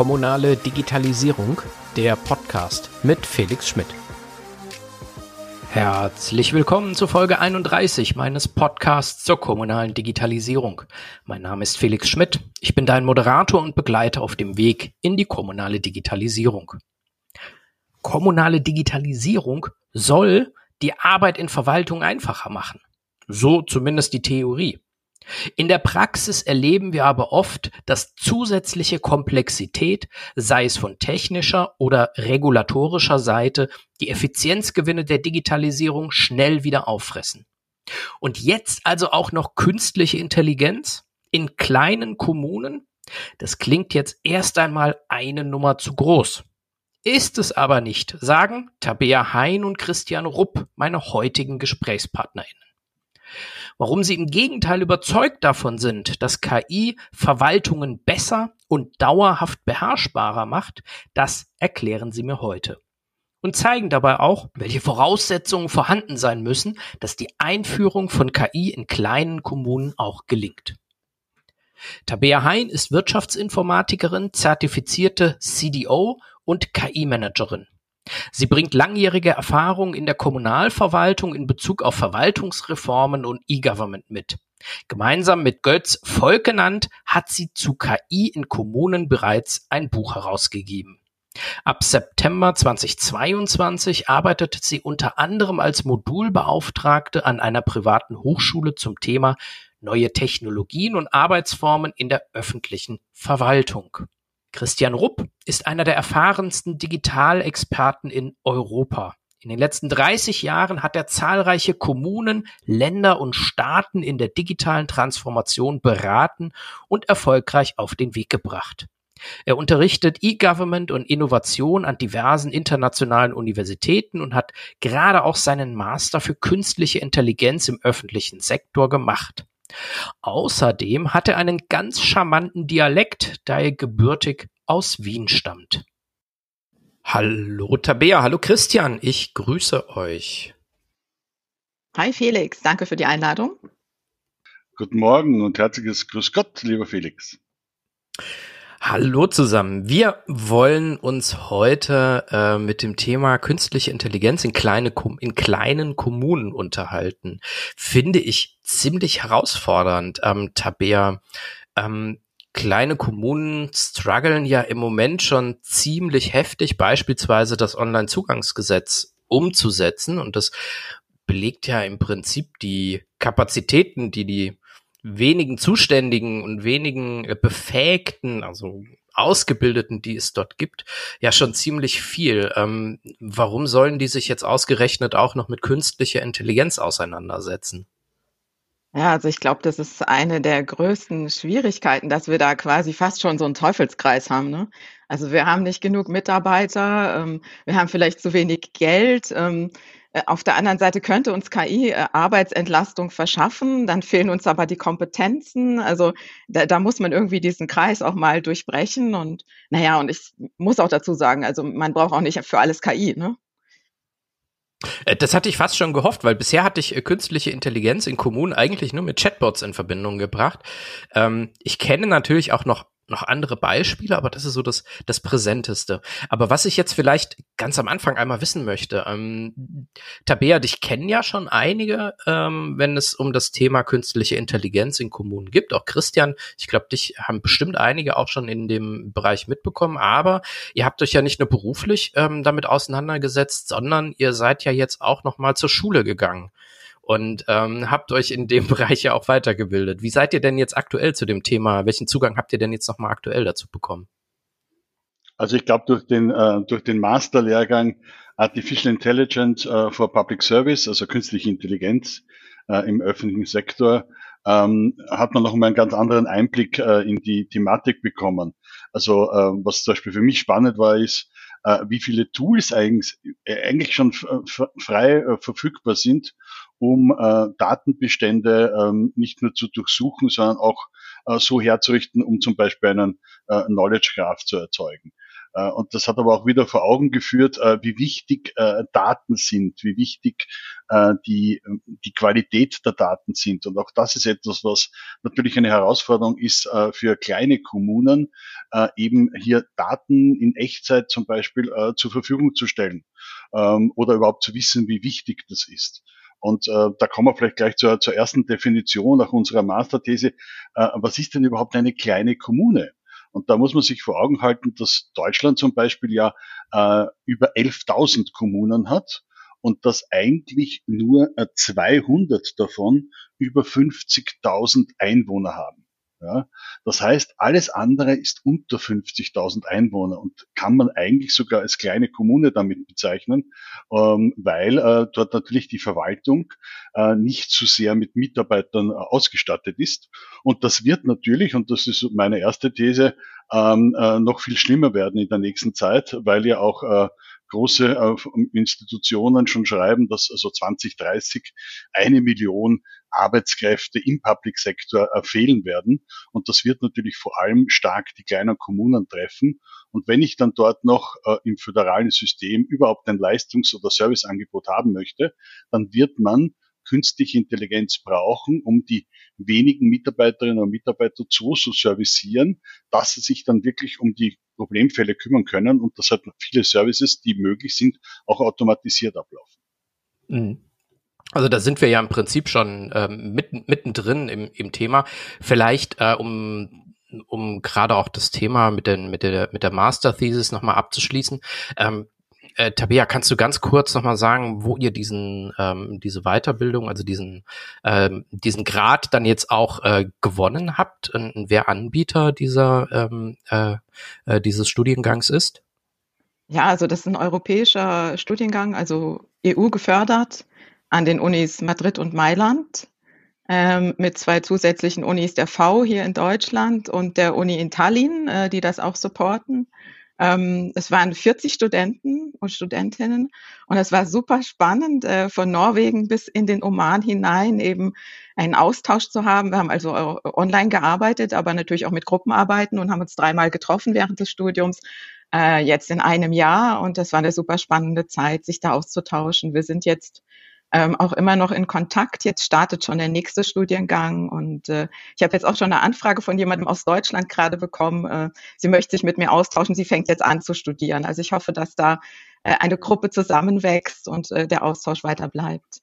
Kommunale Digitalisierung, der Podcast mit Felix Schmidt. Herzlich willkommen zu Folge 31 meines Podcasts zur kommunalen Digitalisierung. Mein Name ist Felix Schmidt. Ich bin dein Moderator und Begleiter auf dem Weg in die kommunale Digitalisierung. Kommunale Digitalisierung soll die Arbeit in Verwaltung einfacher machen. So zumindest die Theorie. In der Praxis erleben wir aber oft, dass zusätzliche Komplexität, sei es von technischer oder regulatorischer Seite, die Effizienzgewinne der Digitalisierung schnell wieder auffressen. Und jetzt also auch noch künstliche Intelligenz in kleinen Kommunen? Das klingt jetzt erst einmal eine Nummer zu groß. Ist es aber nicht, sagen Tabea Hein und Christian Rupp, meine heutigen GesprächspartnerInnen. Warum sie im Gegenteil überzeugt davon sind, dass KI Verwaltungen besser und dauerhaft beherrschbarer macht, das erklären sie mir heute. Und zeigen dabei auch, welche Voraussetzungen vorhanden sein müssen, dass die Einführung von KI in kleinen Kommunen auch gelingt. Tabea Hein ist Wirtschaftsinformatikerin, zertifizierte CDO und KI-Managerin. Sie bringt langjährige Erfahrung in der Kommunalverwaltung in Bezug auf Verwaltungsreformen und E-Government mit. Gemeinsam mit Götz Volkenand hat sie zu KI in Kommunen bereits ein Buch herausgegeben. Ab September 2022 arbeitet sie unter anderem als Modulbeauftragte an einer privaten Hochschule zum Thema neue Technologien und Arbeitsformen in der öffentlichen Verwaltung. Christian Rupp ist einer der erfahrensten Digitalexperten in Europa. In den letzten 30 Jahren hat er zahlreiche Kommunen, Länder und Staaten in der digitalen Transformation beraten und erfolgreich auf den Weg gebracht. Er unterrichtet E-Government und Innovation an diversen internationalen Universitäten und hat gerade auch seinen Master für künstliche Intelligenz im öffentlichen Sektor gemacht. Außerdem hat er einen ganz charmanten Dialekt, da er gebürtig aus Wien stammt. Hallo Tabea, hallo Christian, ich grüße euch. Hi Felix, danke für die Einladung. Guten Morgen und herzliches Grüß Gott, lieber Felix. Hallo zusammen. Wir wollen uns heute äh, mit dem Thema künstliche Intelligenz in, kleine, in kleinen Kommunen unterhalten. Finde ich ziemlich herausfordernd, ähm, Tabea. Ähm, kleine Kommunen strugglen ja im Moment schon ziemlich heftig, beispielsweise das Onlinezugangsgesetz umzusetzen. Und das belegt ja im Prinzip die Kapazitäten, die die wenigen Zuständigen und wenigen äh, Befähigten, also Ausgebildeten, die es dort gibt, ja schon ziemlich viel. Ähm, warum sollen die sich jetzt ausgerechnet auch noch mit künstlicher Intelligenz auseinandersetzen? Ja, also ich glaube, das ist eine der größten Schwierigkeiten, dass wir da quasi fast schon so einen Teufelskreis haben. Ne? Also wir haben nicht genug Mitarbeiter, ähm, wir haben vielleicht zu wenig Geld. Ähm, äh, auf der anderen Seite könnte uns KI äh, Arbeitsentlastung verschaffen, dann fehlen uns aber die Kompetenzen. Also da, da muss man irgendwie diesen Kreis auch mal durchbrechen. Und naja, und ich muss auch dazu sagen, also man braucht auch nicht für alles KI. Ne? Äh, das hatte ich fast schon gehofft, weil bisher hatte ich künstliche Intelligenz in Kommunen eigentlich nur mit Chatbots in Verbindung gebracht. Ähm, ich kenne natürlich auch noch noch andere Beispiele, aber das ist so das, das Präsenteste. Aber was ich jetzt vielleicht ganz am Anfang einmal wissen möchte, ähm, Tabea, dich kennen ja schon einige, ähm, wenn es um das Thema künstliche Intelligenz in Kommunen gibt. Auch Christian, ich glaube, dich haben bestimmt einige auch schon in dem Bereich mitbekommen, aber ihr habt euch ja nicht nur beruflich ähm, damit auseinandergesetzt, sondern ihr seid ja jetzt auch noch mal zur Schule gegangen und ähm, habt euch in dem Bereich ja auch weitergebildet. Wie seid ihr denn jetzt aktuell zu dem Thema? Welchen Zugang habt ihr denn jetzt nochmal aktuell dazu bekommen? Also ich glaube, durch den, äh, durch den Masterlehrgang Artificial Intelligence äh, for Public Service, also künstliche Intelligenz äh, im öffentlichen Sektor, ähm, hat man noch mal einen ganz anderen Einblick äh, in die Thematik bekommen. Also äh, was zum Beispiel für mich spannend war, ist, äh, wie viele Tools eigentlich, äh, eigentlich schon frei äh, verfügbar sind, um äh, Datenbestände ähm, nicht nur zu durchsuchen, sondern auch äh, so herzurichten, um zum Beispiel einen äh, Knowledge Graph zu erzeugen. Äh, und das hat aber auch wieder vor Augen geführt, äh, wie wichtig äh, Daten sind, wie wichtig die, die Qualität der Daten sind. Und auch das ist etwas, was natürlich eine Herausforderung ist für kleine Kommunen, eben hier Daten in Echtzeit zum Beispiel zur Verfügung zu stellen ähm, oder überhaupt zu wissen, wie wichtig das ist. Und äh, da kommen wir vielleicht gleich zur, zur ersten Definition nach unserer Masterthese. Äh, was ist denn überhaupt eine kleine Kommune? Und da muss man sich vor Augen halten, dass Deutschland zum Beispiel ja äh, über 11.000 Kommunen hat und dass eigentlich nur 200 äh, davon über 50.000 Einwohner haben. Ja, das heißt, alles andere ist unter 50.000 Einwohner und kann man eigentlich sogar als kleine Kommune damit bezeichnen, ähm, weil äh, dort natürlich die Verwaltung äh, nicht zu sehr mit Mitarbeitern äh, ausgestattet ist. Und das wird natürlich, und das ist meine erste These, ähm, äh, noch viel schlimmer werden in der nächsten Zeit, weil ja auch äh, große Institutionen schon schreiben, dass also 2030 eine Million Arbeitskräfte im Public Sector äh, fehlen werden. Und das wird natürlich vor allem stark die kleinen Kommunen treffen. Und wenn ich dann dort noch äh, im föderalen System überhaupt ein Leistungs- oder Serviceangebot haben möchte, dann wird man künstliche Intelligenz brauchen, um die wenigen Mitarbeiterinnen und Mitarbeiter so zu servicieren, dass sie sich dann wirklich um die Problemfälle kümmern können und dass halt viele Services, die möglich sind, auch automatisiert ablaufen. Mhm. Also da sind wir ja im Prinzip schon ähm, mitten, mittendrin im, im Thema. Vielleicht äh, um um gerade auch das Thema mit, den, mit der mit der Master Thesis nochmal abzuschließen. Ähm, äh, Tabea, kannst du ganz kurz nochmal sagen, wo ihr diesen, ähm, diese Weiterbildung, also diesen, ähm, diesen Grad dann jetzt auch äh, gewonnen habt und, und wer Anbieter dieser, ähm, äh, äh, dieses Studiengangs ist? Ja, also das ist ein europäischer Studiengang, also EU gefördert an den Unis Madrid und Mailand ähm, mit zwei zusätzlichen Unis der V hier in Deutschland und der Uni in Tallinn, äh, die das auch supporten. Ähm, es waren 40 Studenten und Studentinnen und es war super spannend, äh, von Norwegen bis in den Oman hinein eben einen Austausch zu haben. Wir haben also äh, online gearbeitet, aber natürlich auch mit Gruppenarbeiten und haben uns dreimal getroffen während des Studiums, äh, jetzt in einem Jahr. Und das war eine super spannende Zeit, sich da auszutauschen. Wir sind jetzt ähm, auch immer noch in Kontakt. Jetzt startet schon der nächste Studiengang und äh, ich habe jetzt auch schon eine Anfrage von jemandem aus Deutschland gerade bekommen. Äh, sie möchte sich mit mir austauschen. Sie fängt jetzt an zu studieren. Also ich hoffe, dass da äh, eine Gruppe zusammenwächst und äh, der Austausch weiter bleibt.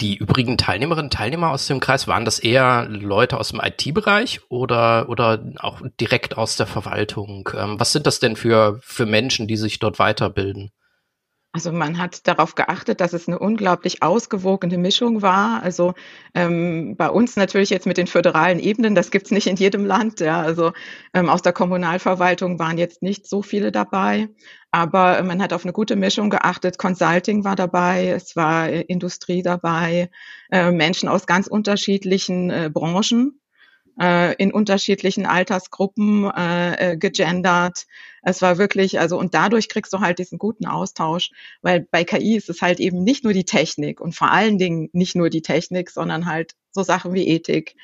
Die übrigen Teilnehmerinnen und Teilnehmer aus dem Kreis, waren das eher Leute aus dem IT-Bereich oder, oder auch direkt aus der Verwaltung? Ähm, was sind das denn für, für Menschen, die sich dort weiterbilden? Also man hat darauf geachtet, dass es eine unglaublich ausgewogene Mischung war. Also ähm, bei uns natürlich jetzt mit den föderalen Ebenen, das gibt's nicht in jedem Land. Ja. Also ähm, aus der Kommunalverwaltung waren jetzt nicht so viele dabei, aber man hat auf eine gute Mischung geachtet. Consulting war dabei, es war äh, Industrie dabei, äh, Menschen aus ganz unterschiedlichen äh, Branchen äh, in unterschiedlichen Altersgruppen äh, äh, gegendert. Es war wirklich, also und dadurch kriegst du halt diesen guten Austausch, weil bei KI ist es halt eben nicht nur die Technik und vor allen Dingen nicht nur die Technik, sondern halt so Sachen wie Ethik,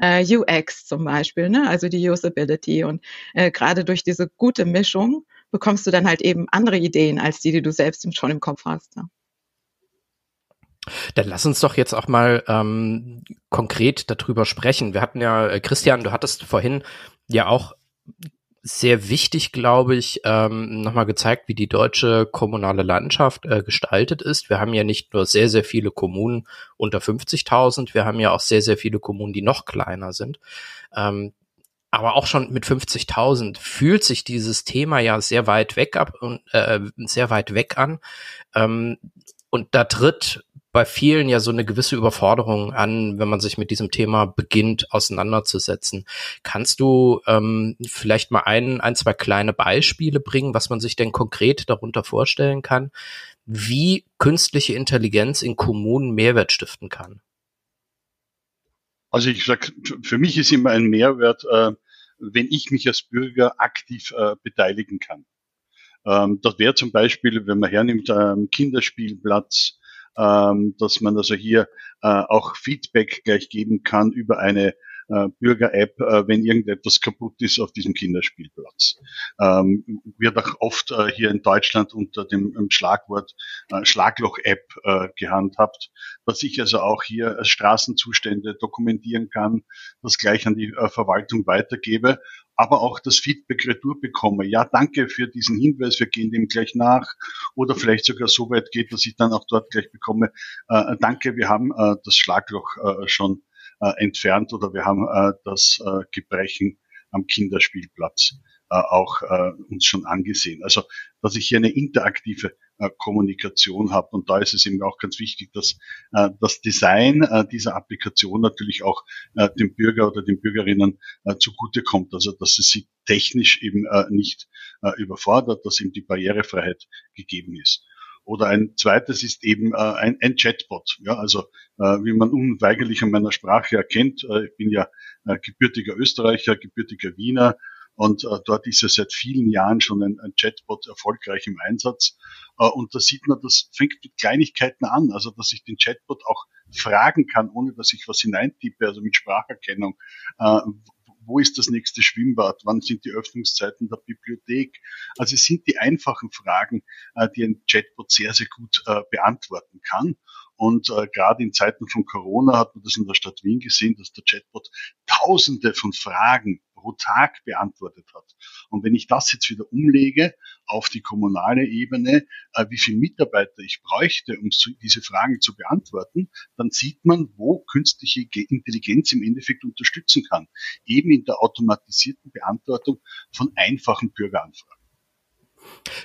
äh, UX zum Beispiel, ne? also die Usability und äh, gerade durch diese gute Mischung bekommst du dann halt eben andere Ideen als die, die du selbst schon im Kopf hast. Ja. Dann lass uns doch jetzt auch mal ähm, konkret darüber sprechen. Wir hatten ja, äh, Christian, du hattest vorhin ja auch sehr wichtig, glaube ich, ähm, nochmal gezeigt, wie die deutsche kommunale Landschaft äh, gestaltet ist. Wir haben ja nicht nur sehr, sehr viele Kommunen unter 50.000, wir haben ja auch sehr, sehr viele Kommunen, die noch kleiner sind. Ähm, aber auch schon mit 50.000 fühlt sich dieses Thema ja sehr weit weg ab und äh, sehr weit weg an. Ähm, und da tritt bei vielen ja so eine gewisse Überforderung an, wenn man sich mit diesem Thema beginnt auseinanderzusetzen. Kannst du ähm, vielleicht mal ein, ein, zwei kleine Beispiele bringen, was man sich denn konkret darunter vorstellen kann, wie künstliche Intelligenz in Kommunen Mehrwert stiften kann? Also ich sag, für mich ist immer ein Mehrwert, äh, wenn ich mich als Bürger aktiv äh, beteiligen kann. Ähm, das wäre zum Beispiel, wenn man hernimmt, ähm, Kinderspielplatz, ähm, dass man also hier äh, auch Feedback gleich geben kann über eine äh, Bürger-App, äh, wenn irgendetwas kaputt ist auf diesem Kinderspielplatz. Ähm, wird auch oft äh, hier in Deutschland unter dem Schlagwort äh, Schlagloch-App gehandhabt, dass ich also auch hier Straßenzustände dokumentieren kann, das gleich an die Verwaltung weitergebe aber auch das Feedback retour bekomme. Ja, danke für diesen Hinweis, wir gehen dem gleich nach. Oder vielleicht sogar so weit geht, dass ich dann auch dort gleich bekomme, danke, wir haben das Schlagloch schon entfernt oder wir haben äh, das äh, Gebrechen am Kinderspielplatz auch uns schon angesehen. Also, dass ich hier eine interaktive äh, Kommunikation habe. Und da ist es eben auch ganz wichtig, dass äh, das Design äh, dieser Applikation natürlich auch äh, dem Bürger oder den Bürgerinnen äh, zugutekommt. Also dass es sie technisch eben äh, nicht äh, überfordert, dass eben die Barrierefreiheit gegeben ist. Oder ein zweites ist eben äh, ein, ein Chatbot. Ja, also äh, wie man unweigerlich an meiner Sprache erkennt, äh, ich bin ja äh, gebürtiger Österreicher, gebürtiger Wiener, und äh, dort ist ja seit vielen Jahren schon ein, ein Chatbot erfolgreich im Einsatz. Äh, und da sieht man, das fängt mit Kleinigkeiten an, also dass ich den Chatbot auch fragen kann, ohne dass ich was hineintippe, also mit Spracherkennung. Äh, wo ist das nächste Schwimmbad? Wann sind die Öffnungszeiten der Bibliothek? Also es sind die einfachen Fragen, äh, die ein Chatbot sehr, sehr gut äh, beantworten kann. Und äh, gerade in Zeiten von Corona hat man das in der Stadt Wien gesehen, dass der Chatbot Tausende von Fragen pro Tag beantwortet hat. Und wenn ich das jetzt wieder umlege auf die kommunale Ebene, äh, wie viele Mitarbeiter ich bräuchte, um diese Fragen zu beantworten, dann sieht man, wo künstliche Intelligenz im Endeffekt unterstützen kann. Eben in der automatisierten Beantwortung von einfachen Bürgeranfragen.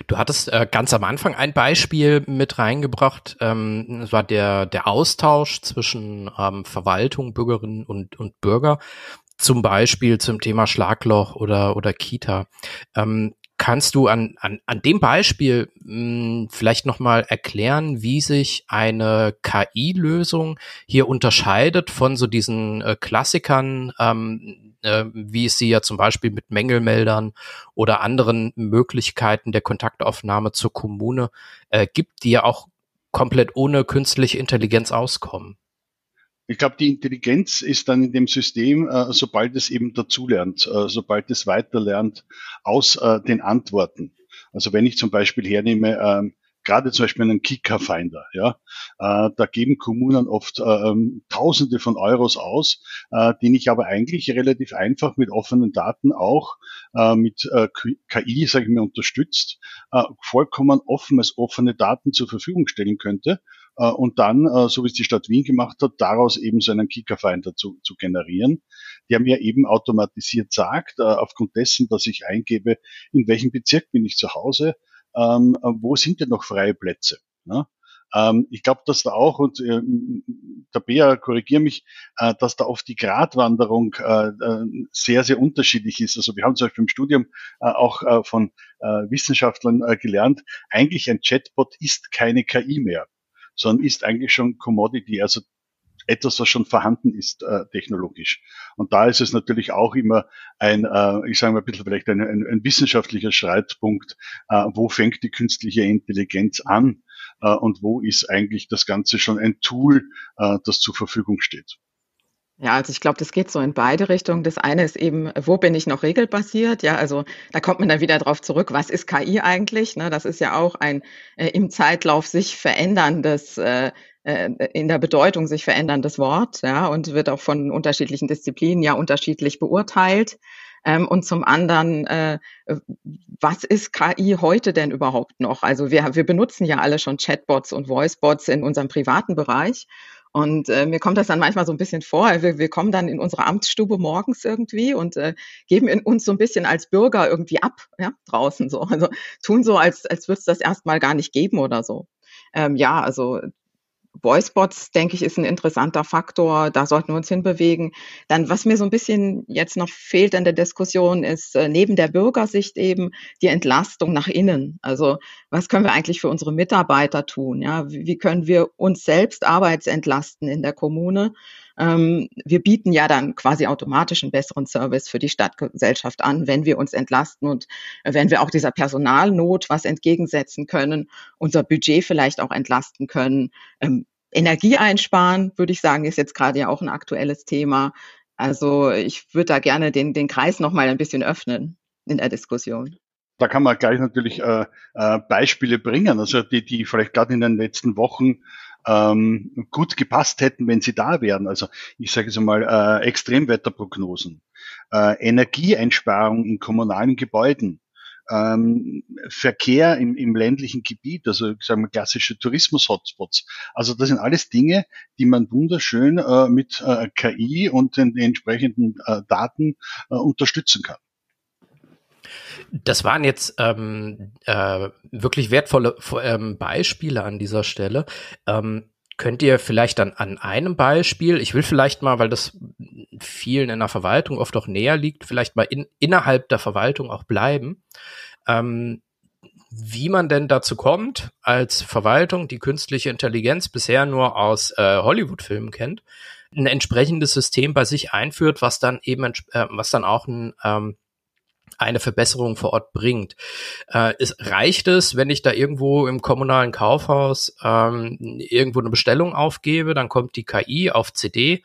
Du hattest äh, ganz am Anfang ein Beispiel mit reingebracht. Ähm, das war der, der Austausch zwischen ähm, Verwaltung, Bürgerinnen und, und Bürger. Zum Beispiel zum Thema Schlagloch oder, oder Kita. Ähm, kannst du an, an, an dem Beispiel mh, hm, vielleicht nochmal erklären, wie sich eine KI-Lösung hier unterscheidet von so diesen äh, Klassikern, ähm, äh, wie es sie ja zum Beispiel mit Mängelmeldern oder anderen Möglichkeiten der Kontaktaufnahme zur Kommune äh, gibt, die ja auch komplett ohne künstliche Intelligenz auskommen. Ich glaube, die Intelligenz ist dann in dem System, äh, sobald es eben dazulernt, äh, sobald es weiterlernt aus äh, den Antworten. Also wenn ich zum Beispiel hernehme, ähm, gerade zum Beispiel einen Kicker-Finder, ja, äh, da geben Kommunen oft äh, Tausende von Euros aus, äh, den ich aber eigentlich relativ einfach mit offenen Daten auch äh, mit äh, KI, sage ich mal, unterstützt, äh, vollkommen offen als offene Daten zur Verfügung stellen könnte äh, und dann, äh, so wie es die Stadt Wien gemacht hat, daraus eben so einen Kicker-Finder zu, zu generieren, der mir eben automatisiert sagt, äh, aufgrund dessen, dass ich eingebe, in welchem Bezirk bin ich zu Hause, ähm, äh, wo sind denn noch freie Plätze? Ne? Ähm, ich glaube, dass da auch, und äh, der Bea, korrigiere mich, äh, dass da oft die Gratwanderung äh, sehr, sehr unterschiedlich ist. Also wir haben zum Beispiel im Studium auch von Wissenschaftlern gelernt, eigentlich ein Chatbot ist keine KI mehr, sondern ist eigentlich schon Commodity. Also etwas, was schon vorhanden ist äh, technologisch. Und da ist es natürlich auch immer ein, äh, ich sage mal ein bisschen vielleicht ein, ein, ein wissenschaftlicher Streitpunkt, äh, wo fängt die künstliche Intelligenz an äh, und wo ist eigentlich das Ganze schon ein Tool, äh, das zur Verfügung steht. Ja, also ich glaube, das geht so in beide Richtungen. Das eine ist eben, wo bin ich noch regelbasiert? Ja, also da kommt man dann wieder drauf zurück, was ist KI eigentlich? Ne, das ist ja auch ein äh, im Zeitlauf sich veränderndes äh, äh, in der Bedeutung sich veränderndes Wort, ja, und wird auch von unterschiedlichen Disziplinen ja unterschiedlich beurteilt. Ähm, und zum anderen, äh, was ist KI heute denn überhaupt noch? Also wir, wir benutzen ja alle schon Chatbots und Voicebots in unserem privaten Bereich. Und äh, mir kommt das dann manchmal so ein bisschen vor. Wir, wir kommen dann in unsere Amtsstube morgens irgendwie und äh, geben in uns so ein bisschen als Bürger irgendwie ab, ja, draußen so. Also tun so, als, als würde es das erstmal gar nicht geben oder so. Ähm, ja, also Voicebots, denke ich, ist ein interessanter Faktor. Da sollten wir uns hinbewegen. Dann, was mir so ein bisschen jetzt noch fehlt in der Diskussion, ist äh, neben der Bürgersicht eben die Entlastung nach innen. Also, was können wir eigentlich für unsere Mitarbeiter tun? Ja, wie, wie können wir uns selbst arbeitsentlasten in der Kommune? Ähm, wir bieten ja dann quasi automatisch einen besseren Service für die Stadtgesellschaft an, wenn wir uns entlasten und wenn wir auch dieser Personalnot was entgegensetzen können, unser Budget vielleicht auch entlasten können. Ähm, Energie einsparen, würde ich sagen, ist jetzt gerade ja auch ein aktuelles Thema. Also ich würde da gerne den, den Kreis noch mal ein bisschen öffnen in der Diskussion. Da kann man gleich natürlich äh, äh, Beispiele bringen, also die, die vielleicht gerade in den letzten Wochen ähm, gut gepasst hätten, wenn sie da wären. Also ich sage jetzt mal äh, Extremwetterprognosen, äh, Energieeinsparung in kommunalen Gebäuden, ähm, Verkehr im, im ländlichen Gebiet, also sagen wir klassische Tourismus-Hotspots. Also das sind alles Dinge, die man wunderschön äh, mit äh, KI und den, den entsprechenden äh, Daten äh, unterstützen kann. Das waren jetzt ähm, äh, wirklich wertvolle ähm, Beispiele an dieser Stelle. Ähm, könnt ihr vielleicht dann an einem Beispiel, ich will vielleicht mal, weil das vielen in der Verwaltung oft auch näher liegt, vielleicht mal in, innerhalb der Verwaltung auch bleiben, ähm, wie man denn dazu kommt, als Verwaltung, die künstliche Intelligenz bisher nur aus äh, Hollywood-Filmen kennt, ein entsprechendes System bei sich einführt, was dann eben, äh, was dann auch ein ähm, eine Verbesserung vor Ort bringt. Äh, es reicht es, wenn ich da irgendwo im kommunalen Kaufhaus ähm, irgendwo eine Bestellung aufgebe, dann kommt die KI auf CD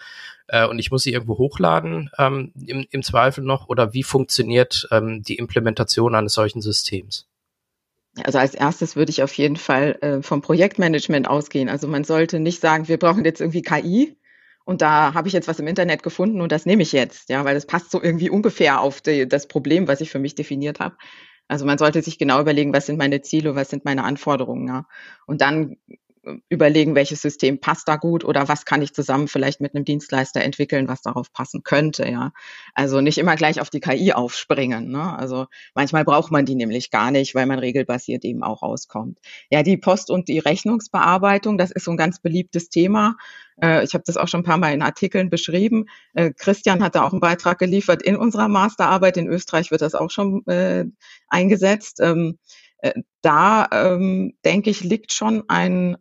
äh, und ich muss sie irgendwo hochladen ähm, im, im Zweifel noch oder wie funktioniert ähm, die Implementation eines solchen Systems? Also als erstes würde ich auf jeden Fall äh, vom Projektmanagement ausgehen. Also man sollte nicht sagen, wir brauchen jetzt irgendwie KI, und da habe ich jetzt was im Internet gefunden und das nehme ich jetzt, ja, weil das passt so irgendwie ungefähr auf die, das Problem, was ich für mich definiert habe. Also man sollte sich genau überlegen, was sind meine Ziele, was sind meine Anforderungen, ja. Und dann überlegen, welches System passt da gut oder was kann ich zusammen vielleicht mit einem Dienstleister entwickeln, was darauf passen könnte, ja. Also nicht immer gleich auf die KI aufspringen, ne? Also manchmal braucht man die nämlich gar nicht, weil man regelbasiert eben auch auskommt. Ja, die Post- und die Rechnungsbearbeitung, das ist so ein ganz beliebtes Thema. Äh, ich habe das auch schon ein paar Mal in Artikeln beschrieben. Äh, Christian hat da auch einen Beitrag geliefert in unserer Masterarbeit. In Österreich wird das auch schon äh, eingesetzt. Ähm, da ähm, denke ich, liegt schon ein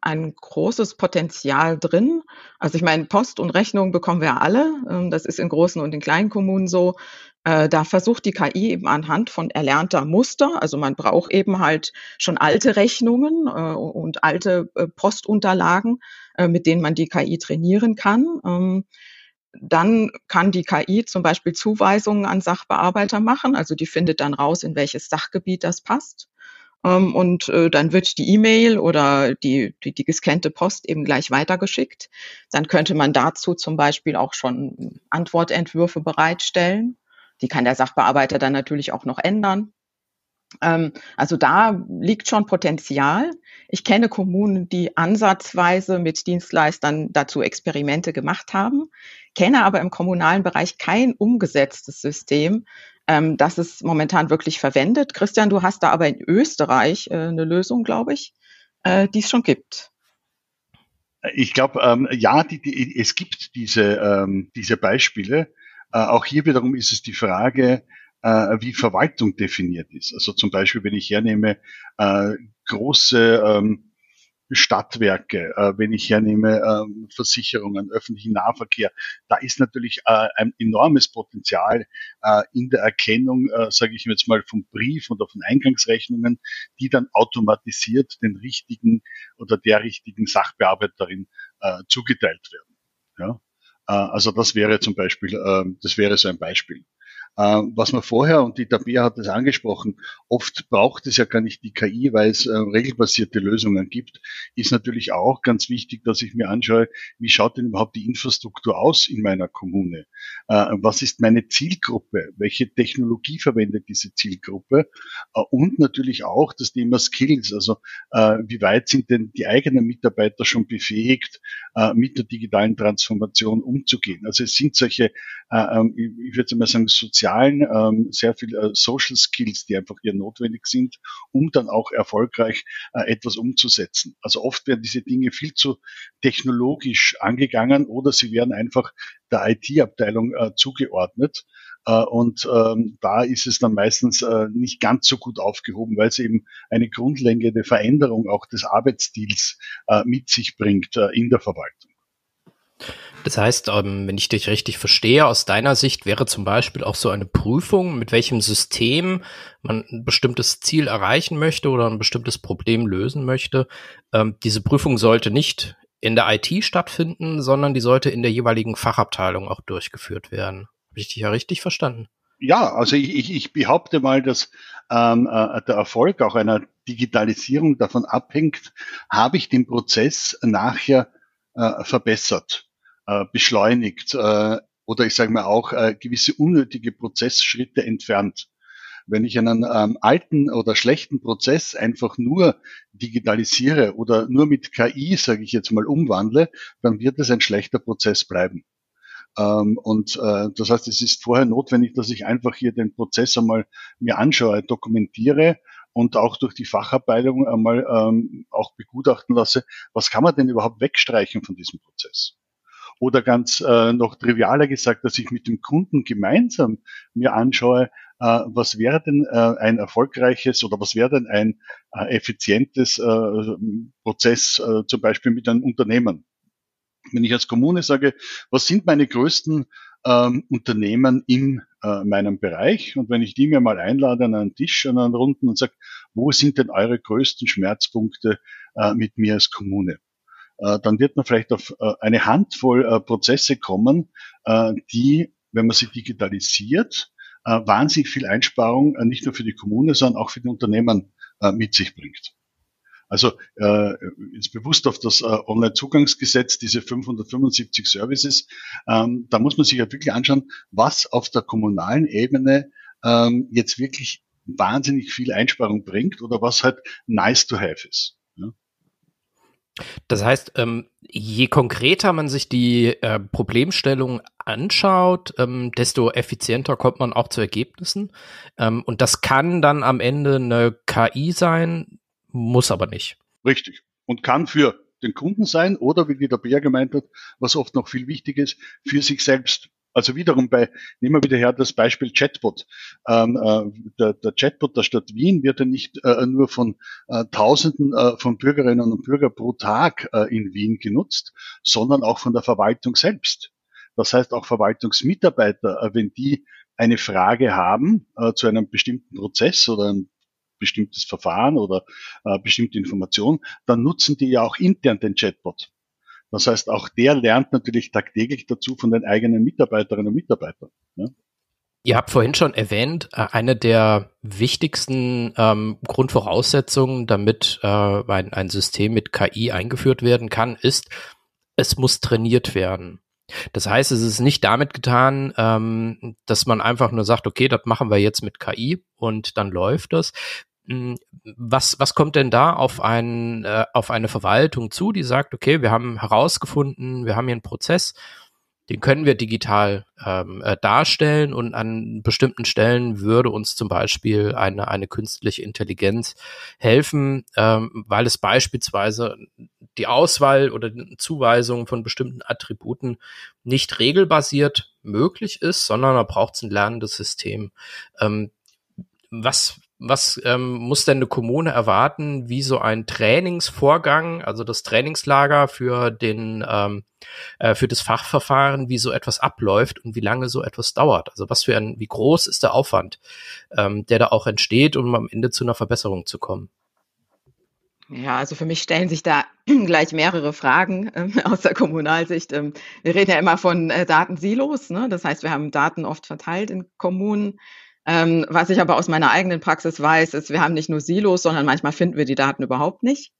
ein großes Potenzial drin. Also ich meine, Post und Rechnung bekommen wir alle. Ähm, das ist in großen und in kleinen Kommunen so. Äh, da versucht die KI eben anhand von erlernter Muster, also man braucht eben halt schon alte Rechnungen äh, und alte äh, Postunterlagen, mit denen man die KI trainieren kann. Ähm, dann kann die KI zum Beispiel Zuweisungen an Sachbearbeiter machen. Also die findet dann raus, in welches Sachgebiet das passt. Ähm, und äh, dann wird die E-Mail oder die, die, die gescannte Post eben gleich weitergeschickt. Dann könnte man dazu zum Beispiel auch schon Antwortentwürfe bereitstellen. Die kann der Sachbearbeiter dann natürlich auch noch ändern. Ähm, also da liegt schon Potenzial. Ich kenne Kommunen, die ansatzweise mit Dienstleistern dazu Experimente gemacht haben, kenne aber im kommunalen Bereich kein umgesetztes System, ähm, das es momentan wirklich verwendet. Christian, du hast da aber in Österreich äh, eine Lösung, glaube ich, äh, die es schon gibt. Ich glaube, ähm, ja, die, die, es gibt diese, ähm, diese Beispiele. Äh, auch hier wiederum ist es die Frage, äh, wie Verwaltung definiert ist. Also zum Beispiel, wenn ich hernehme, äh, große ähm, Stadtwerke, äh, wenn ich hernehme äh, Versicherungen, öffentlichen Nahverkehr, da ist natürlich äh, ein enormes Potenzial äh, in der Erkennung, äh, sage ich jetzt mal, vom Brief oder von Eingangsrechnungen, die dann automatisiert den richtigen oder der richtigen Sachbearbeiterin äh, zugeteilt werden. Ja? Äh, also das wäre zum Beispiel, äh, das wäre so ein Beispiel. Äh, was man vorher, und die Tabea hat es angesprochen, oft braucht es ja gar nicht die KI, weil es äh, regelbasierte Lösungen gibt, ist natürlich auch ganz wichtig, dass ich mir anschaue, wie schaut denn überhaupt die Infrastruktur aus in meiner Kommune? Äh, was ist meine Zielgruppe? Welche Technologie verwendet diese Zielgruppe? und natürlich auch das Thema Skills, also wie weit sind denn die eigenen Mitarbeiter schon befähigt, mit der digitalen Transformation umzugehen? Also es sind solche, ähm, ich würde mal sagen, soziale sozialen, ähm, sehr viel äh, Social Skills, die einfach hier notwendig sind, um dann auch erfolgreich äh, etwas umzusetzen. Also oft werden diese Dinge viel zu technologisch angegangen oder sie werden einfach der IT-Abteilung äh, zugeordnet. Uh, und ähm, da ist es dann meistens äh, nicht ganz so gut aufgehoben, weil es eben eine grundlegende Veränderung auch des Arbeitsstils äh, mit sich bringt äh, in der Verwaltung. Das heißt, ähm, wenn ich dich richtig verstehe, aus deiner Sicht wäre zum Beispiel auch so eine Prüfung, mit welchem System man ein bestimmtes Ziel erreichen möchte oder ein bestimmtes Problem lösen möchte. Ähm, diese Prüfung sollte nicht in der IT stattfinden, sondern die sollte in der jeweiligen Fachabteilung auch durchgeführt werden. Habe ich dich ja richtig verstanden? Ja, also ich, ich, behaupte mal, dass ähm, äh, der Erfolg auch einer Digitalisierung davon abhängt, habe ich den Prozess nachher äh, verbessert, äh, beschleunigt äh, oder ich sage mal auch gewisse unnötige Prozessschritte entfernt. Wenn ich einen ähm, alten oder schlechten Prozess einfach nur digitalisiere oder nur mit KI, sage ich jetzt mal, umwandle, dann wird es ein schlechter Prozess bleiben. Ähm, und äh, das heißt, es ist vorher notwendig, dass ich einfach hier den Prozess einmal mir anschaue, dokumentiere und auch durch die Fachabteilung einmal ähm, auch begutachten lasse, was kann man denn überhaupt wegstreichen von diesem Prozess? Oder ganz äh, noch trivialer gesagt, dass ich mit dem Kunden gemeinsam mir anschaue, äh, was wäre denn äh, ein erfolgreiches oder was wäre denn ein äh, effizientes äh, Prozess äh, zum Beispiel mit einem Unternehmen wenn ich als Kommune sage, was sind meine größten ähm, Unternehmen in äh, meinem Bereich? Und wenn ich die mir mal einlade an einen Tisch, an einen Runden und sage, wo sind denn eure größten Schmerzpunkte äh, mit mir als Kommune? Äh, dann wird man vielleicht auf äh, eine Handvoll äh, Prozesse kommen, die, wenn man sie digitalisiert, wahnsinnig viel Einsparung nicht nur für die Kommune, sondern auch für die Unternehmen mit sich bringt. Also äh, jetzt bewusst auf das äh, Online-Zugangsgesetz, diese 575 Services, ähm, da muss man sich ja wirklich anschauen, was auf der kommunalen Ebene ähm, jetzt wirklich wahnsinnig viel Einsparung bringt oder was halt nice to have ist. Das heißt, ähm, je konkreter man sich die äh, Problemstellung anschaut, ähm, desto effizienter kommt man auch zu Ergebnissen. Ähm, und das kann dann am Ende eine KI sein, muss aber nicht. Richtig. Und kann für den Kunden sein oder, wie der Bär gemeint hat, was oft noch viel wichtig ist, für sich selbst. Also wiederum bei, nehmen wir wieder her das Beispiel Chatbot. Ähm, äh, der, der, Chatbot der Stadt Wien wird ja nicht äh, nur von äh, Tausenden äh, von Bürgerinnen und Bürgern pro Tag äh, in Wien genutzt, sondern auch von der Verwaltung selbst. Das heißt auch Verwaltungsmitarbeiter, äh, wenn die eine Frage haben zu einem bestimmten Prozess oder einem bestimmtes Verfahren oder äh, bestimmte Informationen, dann nutzen die ja auch intern den Chatbot. Das heißt, auch der lernt natürlich tagtäglich dazu von den eigenen Mitarbeiterinnen und Mitarbeitern. Ja. Ihr habt vorhin schon erwähnt, äh, eine der wichtigsten ähm, Grundvoraussetzungen, damit äh, ein, ein System mit KI eingeführt werden kann, ist, es muss trainiert werden. Das heißt, es ist nicht damit getan, ähm, dass man einfach nur sagt, okay, das machen wir jetzt mit KI und dann läuft das. Hm, was, was kommt denn da auf, ein, äh, auf eine Verwaltung zu, die sagt, okay, wir haben herausgefunden, wir haben hier einen Prozess, den können wir digital ähm, äh, darstellen und an bestimmten Stellen würde uns zum Beispiel eine, eine künstliche Intelligenz helfen, ähm, weil es beispielsweise die Auswahl oder die Zuweisung von bestimmten Attributen nicht regelbasiert möglich ist, sondern da braucht ein lernendes System. Ähm, was was ähm, muss denn eine Kommune erwarten, wie so ein Trainingsvorgang, also das Trainingslager für den ähm, äh, für das Fachverfahren, wie so etwas abläuft und wie lange so etwas dauert? Also was für ein, wie groß ist der Aufwand, ähm, der da auch entsteht, um am Ende zu einer Verbesserung zu kommen? Ja, also für mich stellen sich da gleich mehrere Fragen äh, aus der Kommunalsicht. Ähm, wir reden ja immer von äh, Datensilos, ne? das heißt, wir haben Daten oft verteilt in Kommunen. Ähm, was ich aber aus meiner eigenen Praxis weiß, ist, wir haben nicht nur Silos, sondern manchmal finden wir die Daten überhaupt nicht.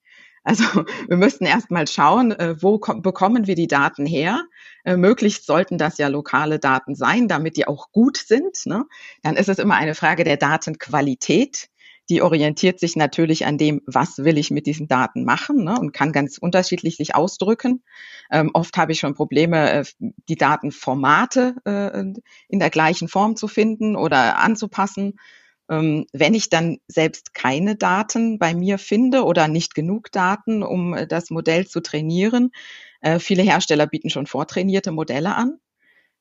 Also wir müssten erst mal schauen, äh, wo bekommen wir die Daten her. Äh, möglichst sollten das ja lokale Daten sein, damit die auch gut sind. Ne? Dann ist es immer eine Frage der Datenqualität die orientiert sich natürlich an dem, was will ich mit diesen Daten machen ne, und kann ganz unterschiedlich sich ausdrücken. Ähm, oft habe ich schon Probleme, äh, die Datenformate äh, in der gleichen Form zu finden oder anzupassen. Ähm, wenn ich dann selbst keine Daten bei mir finde oder nicht genug Daten, um äh, das Modell zu trainieren, äh, viele Hersteller bieten schon vortrainierte Modelle an.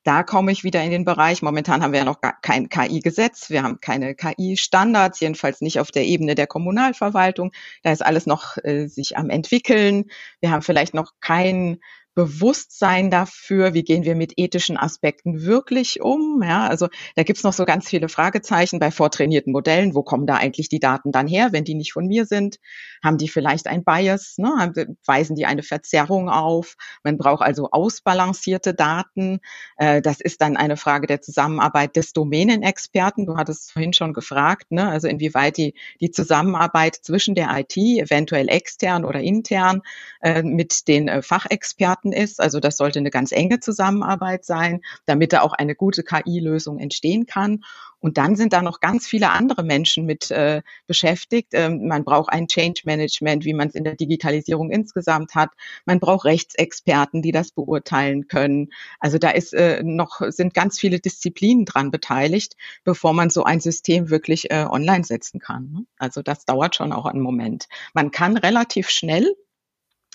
Da komme ich wieder in den Bereich. Momentan haben wir ja noch kein KI-Gesetz. Wir haben keine KI-Standards, jedenfalls nicht auf der Ebene der Kommunalverwaltung. Da ist alles noch äh, sich am entwickeln. Wir haben vielleicht noch kein Bewusstsein dafür, wie gehen wir mit ethischen Aspekten wirklich um. Ja, also da gibt's noch so ganz viele Fragezeichen bei vortrainierten Modellen. Wo kommen da eigentlich die Daten dann her, wenn die nicht von mir sind? Haben die vielleicht ein Bias? Ne? Weisen die eine Verzerrung auf? Man braucht also ausbalancierte Daten. Äh, das ist dann eine Frage der Zusammenarbeit des Domänenexperten. Du hattest vorhin schon gefragt, ne? also inwieweit die, die Zusammenarbeit zwischen der IT, eventuell extern oder intern, äh, mit den äh, Fachexperten Experten ist. Also das sollte eine ganz enge Zusammenarbeit sein, damit da auch eine gute KI-Lösung entstehen kann. Und dann sind da noch ganz viele andere Menschen mit äh, beschäftigt. Ähm, man braucht ein Change Management, wie man es in der Digitalisierung insgesamt hat. Man braucht Rechtsexperten, die das beurteilen können. Also da ist äh, noch sind ganz viele Disziplinen dran beteiligt, bevor man so ein System wirklich äh, online setzen kann. Ne? Also das dauert schon auch einen Moment. Man kann relativ schnell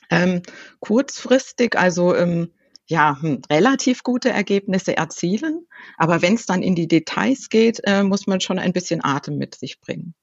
ähm, kurzfristig, also ähm, ja, hm, relativ gute Ergebnisse erzielen. Aber wenn es dann in die Details geht, äh, muss man schon ein bisschen Atem mit sich bringen.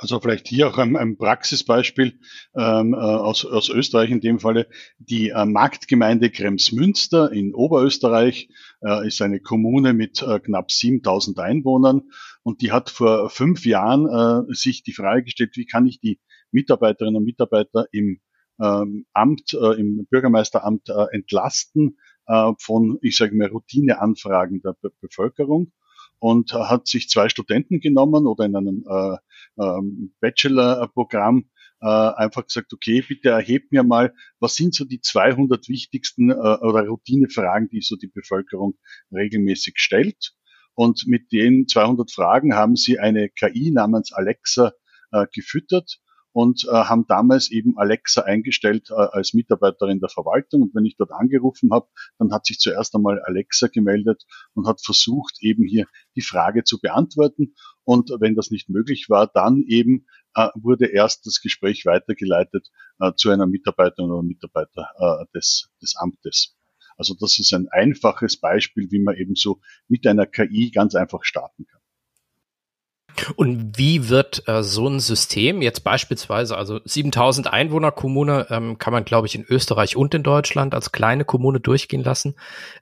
Also vielleicht hier auch ein, ein Praxisbeispiel ähm, äh, aus, aus Österreich in dem Falle. Die äh, Marktgemeinde Kremsmünster in Oberösterreich äh, ist eine Kommune mit äh, knapp 7000 Einwohnern und die hat vor fünf Jahren äh, sich die Frage gestellt, wie kann ich die Mitarbeiterinnen und Mitarbeiter im ähm, Amt, äh, im Bürgermeisteramt äh, entlasten äh, von, ich sage mal, Routineanfragen der Be Bevölkerung und hat sich zwei Studenten genommen oder in einem äh, ähm, Bachelor-Programm äh, einfach gesagt, okay, bitte erhebt mir mal, was sind so die 200 wichtigsten äh, oder Routinefragen, die so die Bevölkerung regelmäßig stellt. Und mit den 200 Fragen haben sie eine KI namens Alexa äh, gefüttert und äh, haben damals eben Alexa eingestellt äh, als Mitarbeiterin der Verwaltung. Und wenn ich dort angerufen habe, dann hat sich zuerst einmal Alexa gemeldet und hat versucht, eben hier die Frage zu beantworten. Und wenn das nicht möglich war, dann eben äh, wurde erst das Gespräch weitergeleitet äh, zu einer Mitarbeiterin oder Mitarbeiter äh, des, des Amtes. Also das ist ein einfaches Beispiel, wie man eben so mit einer KI ganz einfach starten kann. Und wie wird äh, so ein System jetzt beispielsweise, also 7000 Einwohner Kommune ähm, kann man, glaube ich, in Österreich und in Deutschland als kleine Kommune durchgehen lassen.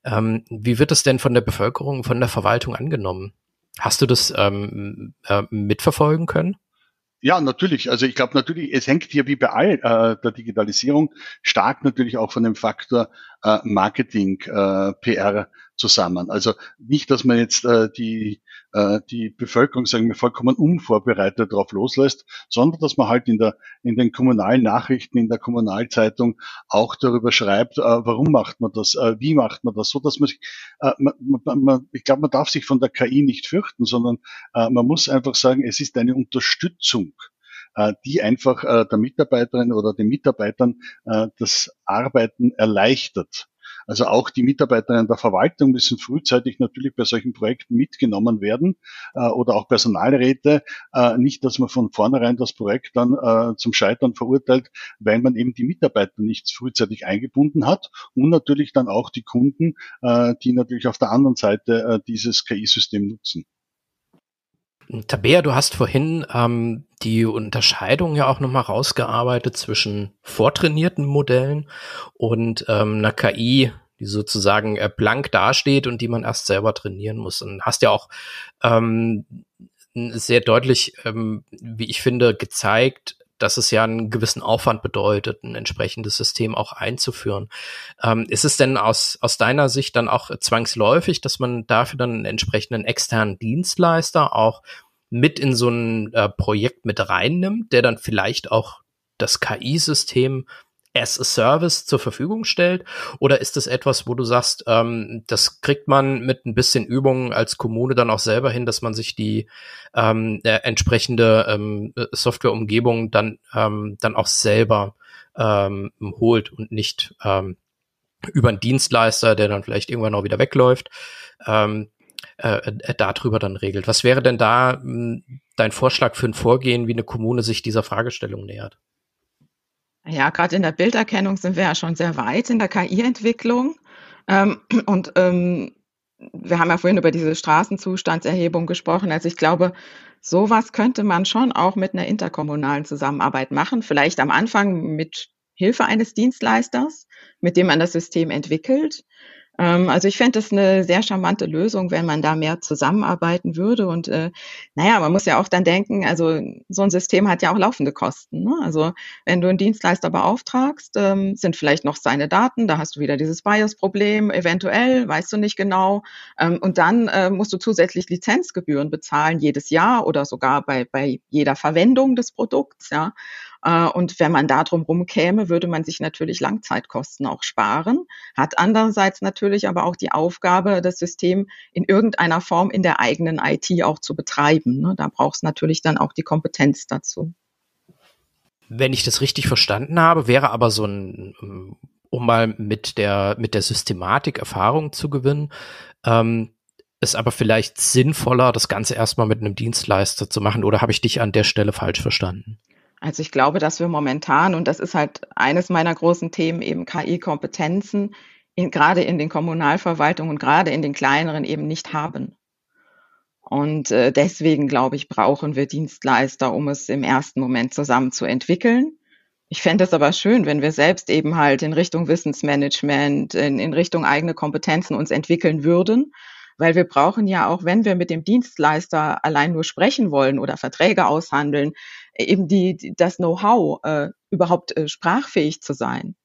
Ähm, wie wird es denn von der Bevölkerung, von der Verwaltung angenommen? Hast du das ähm, äh, mitverfolgen können? Ja, natürlich. Also ich glaube natürlich, es hängt hier wie bei all äh, der Digitalisierung stark natürlich auch von dem Faktor äh, Marketing, äh, PR zusammen. Also nicht, dass man jetzt äh, die, äh, die Bevölkerung, sagen wir, vollkommen unvorbereitet darauf loslässt, sondern dass man halt in, der, in den kommunalen Nachrichten, in der Kommunalzeitung auch darüber schreibt, äh, warum macht man das, äh, wie macht man das, so dass man sich, äh, man, man, man, ich glaube, man darf sich von der KI nicht fürchten, sondern man muss einfach sagen, es ist eine Unterstützung die einfach der Mitarbeiterin oder den Mitarbeitern das Arbeiten erleichtert. Also auch die Mitarbeiterinnen der Verwaltung müssen frühzeitig natürlich bei solchen Projekten mitgenommen werden äh, oder auch Personalräte. Äh, nicht, dass man von vornherein das Projekt dann äh, zum Scheitern verurteilt, weil man eben die Mitarbeiter nicht frühzeitig eingebunden hat und natürlich dann auch die Kunden, äh, die natürlich auf der anderen Seite äh, dieses KI-System nutzen. Tabea, du hast vorhin ähm, die Unterscheidung ja auch nochmal rausgearbeitet zwischen vortrainierten Modellen und ähm, einer KI, die sozusagen äh, blank dasteht und die man erst selber trainieren muss. Und hast ja auch ähm, sehr deutlich, ähm, wie ich finde, gezeigt, dass es ja einen gewissen Aufwand bedeutet, ein entsprechendes System auch einzuführen. Ähm, ist es denn aus, aus deiner Sicht dann auch zwangsläufig, dass man dafür dann einen entsprechenden externen Dienstleister auch mit in so ein äh, Projekt mit reinnimmt, der dann vielleicht auch das KI-System as a Service zur Verfügung stellt? Oder ist das etwas, wo du sagst, ähm, das kriegt man mit ein bisschen Übung als Kommune dann auch selber hin, dass man sich die ähm, äh, entsprechende ähm, Softwareumgebung dann, ähm, dann auch selber ähm, holt und nicht ähm, über einen Dienstleister, der dann vielleicht irgendwann auch wieder wegläuft, ähm, äh, äh, darüber dann regelt. Was wäre denn da mh, hm, dein Vorschlag für ein Vorgehen, wie eine Kommune sich dieser Fragestellung nähert? Ja, gerade in der Bilderkennung sind wir ja schon sehr weit in der KI-Entwicklung. Ähm, und ähm, wir haben ja vorhin über diese Straßenzustandserhebung gesprochen. Also ich glaube, sowas könnte man schon auch mit einer interkommunalen Zusammenarbeit machen. Vielleicht am Anfang mit Hilfe eines Dienstleisters, mit dem man das System entwickelt. Ähm, also ich fände das eine sehr charmante Lösung, wenn man da mehr zusammenarbeiten würde. Und äh, naja, man muss ja auch dann denken, also so ein System hat ja auch laufende Kosten. Ne? Also wenn du einen Dienstleister beauftragst, ähm, sind vielleicht noch seine Daten, da hast du wieder dieses Bias-Problem, eventuell, weißt du nicht genau. Ähm, und dann äh, musst du zusätzlich Lizenzgebühren bezahlen, jedes Jahr oder sogar bei, bei jeder Verwendung des Produkts. Ja? Äh, und wenn man da drum rumkäme, würde man sich natürlich Langzeitkosten auch sparen, hat andererseits natürlich aber auch die Aufgabe, das System in irgendeiner Form in der eigenen IT auch zu betreiben. Ne? Da braucht es natürlich dann auch die Kompetenz dazu. Wenn ich das richtig verstanden habe, wäre aber so ein, um mal mit der, mit der Systematik Erfahrung zu gewinnen, ähm, ist aber vielleicht sinnvoller, das Ganze erstmal mit einem Dienstleister zu machen, oder habe ich dich an der Stelle falsch verstanden? Also ich glaube, dass wir momentan, und das ist halt eines meiner großen Themen, eben KI-Kompetenzen, in, gerade in den Kommunalverwaltungen und gerade in den kleineren eben nicht haben. Und äh, deswegen, glaube ich, brauchen wir Dienstleister, um es im ersten Moment zusammen zu entwickeln. Ich fände es aber schön, wenn wir selbst eben halt in Richtung Wissensmanagement, in, in Richtung eigene Kompetenzen uns entwickeln würden weil wir brauchen ja auch, wenn wir mit dem Dienstleister allein nur sprechen wollen oder Verträge aushandeln, eben die, die das Know-how, äh, überhaupt äh, sprachfähig zu sein.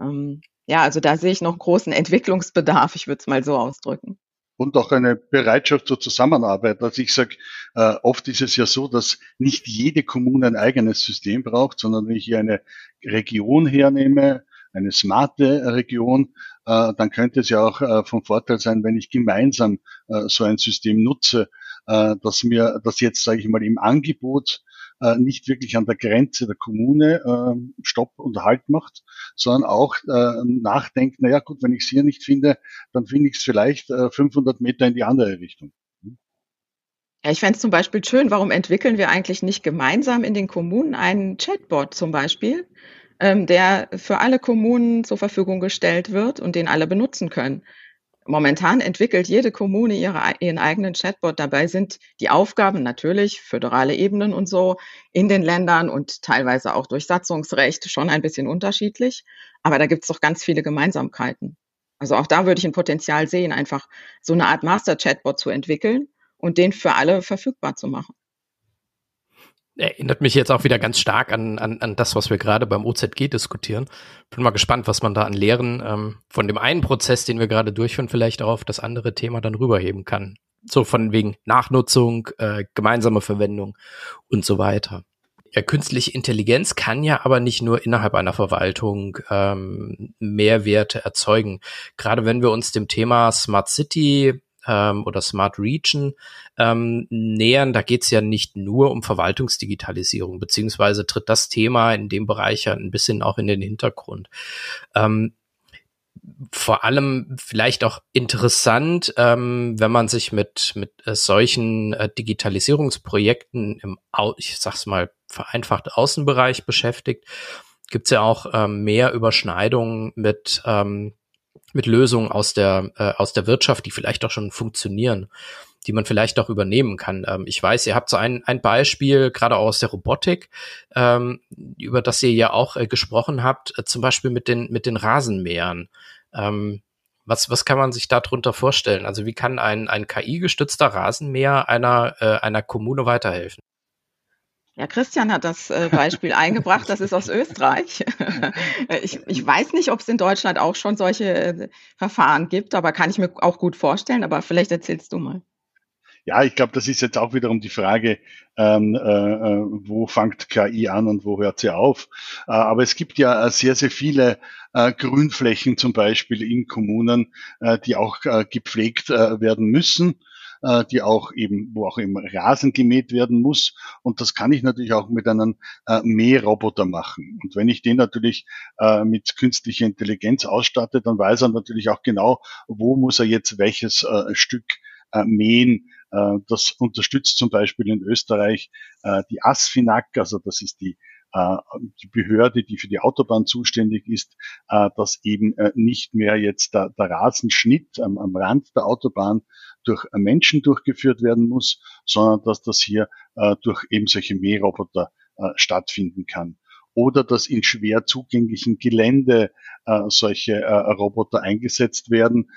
Ähm, ja, also da sehe ich noch großen Entwicklungsbedarf, ich würde es mal so ausdrücken. Und auch eine Bereitschaft zur Zusammenarbeit. Also ich sage, äh, oft ist es ja so, dass nicht jede Kommune ein eigenes System braucht, sondern wenn ich hier eine Region hernehme, eine smarte Region, äh, dann könnte es ja auch äh, von Vorteil sein, wenn ich gemeinsam äh, so ein System nutze, äh, dass mir das jetzt, sage ich mal, im Angebot äh, nicht wirklich an der Grenze der Kommune äh, Stopp und Halt macht, sondern auch äh, nachdenkt, naja gut, wenn ich es hier nicht finde, dann finde ich es vielleicht äh, 500 Meter in die andere Richtung. Ja, ich fände es zum Beispiel schön, warum entwickeln wir eigentlich nicht gemeinsam in den Kommunen einen Chatbot zum Beispiel, ähm, der für alle Kommunen zur Verfügung gestellt wird und den alle benutzen können. Momentan entwickelt jede Kommune ihre, ihren eigenen Chatbot. Dabei sind die Aufgaben natürlich föderale Ebenen und so in den Ländern und teilweise auch durch Satzungsrecht schon ein bisschen unterschiedlich. Aber da gibt es doch ganz viele Gemeinsamkeiten. Also auch da würde ich ein Potenzial sehen, einfach so eine Art Master-Chatbot zu entwickeln und den für alle verfügbar zu machen erinnert mich jetzt auch wieder ganz stark an, an, an das, was wir gerade beim OZG diskutieren. Bin mal gespannt, was man da an Lehren ähm, von dem einen Prozess, den wir gerade durchführen, vielleicht auch auf das andere Thema dann rüberheben kann. So von wegen Nachnutzung, äh, gemeinsame Verwendung und so weiter. Ja, künstliche Intelligenz kann ja aber nicht nur innerhalb einer Verwaltung ähm, Mehrwerte erzeugen. Gerade wenn wir uns dem Thema Smart City ähm, oder Smart Region ähm, nähern, da geht es ja nicht nur um Verwaltungsdigitalisierung, beziehungsweise tritt das Thema in dem Bereich ja ein bisschen auch in den Hintergrund. Ähm, vor allem vielleicht auch interessant, ähm, wenn man sich mit, mit äh, solchen äh, Digitalisierungsprojekten im, Au ich sag's mal, vereinfacht Außenbereich beschäftigt, gibt's ja auch ähm, mehr Überschneidungen mit ähm, mit Lösungen aus der, äh, aus der Wirtschaft, die vielleicht auch schon funktionieren, die man vielleicht auch übernehmen kann. Ähm, ich weiß, ihr habt so ein, ein Beispiel, gerade aus der Robotik, ähm, über das ihr ja auch äh, gesprochen habt, äh, zum Beispiel mit den, mit den Rasenmähern. Ähm, was, was kann man sich darunter vorstellen? Also wie kann ein, ein KI-gestützter Rasenmäher einer, äh, einer Kommune weiterhelfen? Ja, Christian hat das äh, Beispiel eingebracht. Das ist aus Österreich. ich, ich weiß nicht, ob es in Deutschland auch schon solche äh, Verfahren gibt, aber kann ich mir auch gut vorstellen. Aber vielleicht erzählst du mal. Ja, ich glaube, das ist jetzt auch wiederum die Frage, ähm, äh, äh wo fängt KI an und wo hört sie auf. Äh, aber es gibt ja sehr, sehr viele äh, Grünflächen zum Beispiel in Kommunen, die auch gepflegt werden müssen äh, die auch eben, wo auch eben Rasen gemäht werden muss. Und das kann ich natürlich auch mit einem äh, Mähroboter machen. Und wenn ich den natürlich äh, mit künstlicher Intelligenz ausstatte, dann weiß er natürlich auch genau, wo muss er jetzt welches äh, Stück äh, mähen. Äh, das unterstützt zum Beispiel in Österreich äh, die ASFINAG, also das ist die äh, die Behörde, die für die Autobahn zuständig ist, äh, dass eben äh, nicht mehr jetzt der, der Rasenschnitt am, am Rand der Autobahn durch Menschen durchgeführt werden muss, sondern dass das hier durch eben solche Mähroboter stattfinden kann. oder dass in schwer zugänglichen Gelände äh, solche äh, Roboter eingesetzt werden.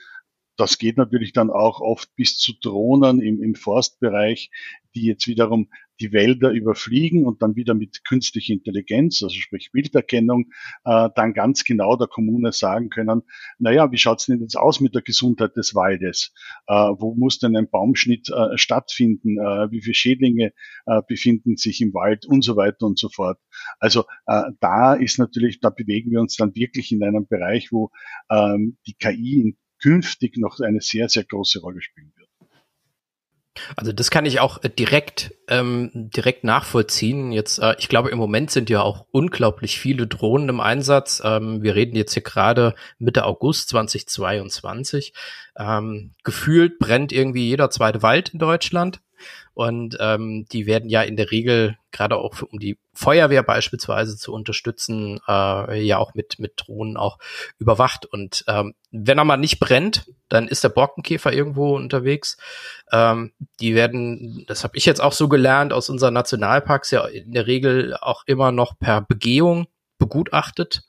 Das geht natürlich dann auch oft bis zu Drohnen im, im Forstbereich, die jetzt wiederum die Wälder überfliegen und dann wieder mit künstlicher Intelligenz, also sprich Bilderkennung, äh, dann ganz genau der Kommune sagen können, naja, wie schaut's denn jetzt aus mit der Gesundheit des Waldes? Äh, wo muss denn ein Baumschnitt äh, stattfinden? Äh, wie viele Schädlinge äh, befinden sich im Wald und so weiter und so fort. Also äh, da ist natürlich, da bewegen wir uns dann wirklich in einem Bereich, wo ähm, die KI künftig noch eine sehr, sehr große Rolle spielen. Also das kann ich auch äh, direkt ähm, direkt nachvollziehen. Jetzt, äh, ich glaube, im Moment sind ja auch unglaublich viele Drohnen im Einsatz. Ähm, wir reden jetzt hier gerade Mitte August 2022. Ähm, gefühlt brennt irgendwie jeder zweite Wald in Deutschland. Und ähm, die werden ja in der Regel, gerade auch für, um die Feuerwehr beispielsweise zu unterstützen, äh, ja auch mit, mit Drohnen auch überwacht. Und ähm, wenn er mal nicht brennt, dann ist der Borkenkäfer irgendwo unterwegs. Ähm, die werden, das habe ich jetzt auch so gelernt aus unseren Nationalparks, ja in der Regel auch immer noch per Begehung begutachtet.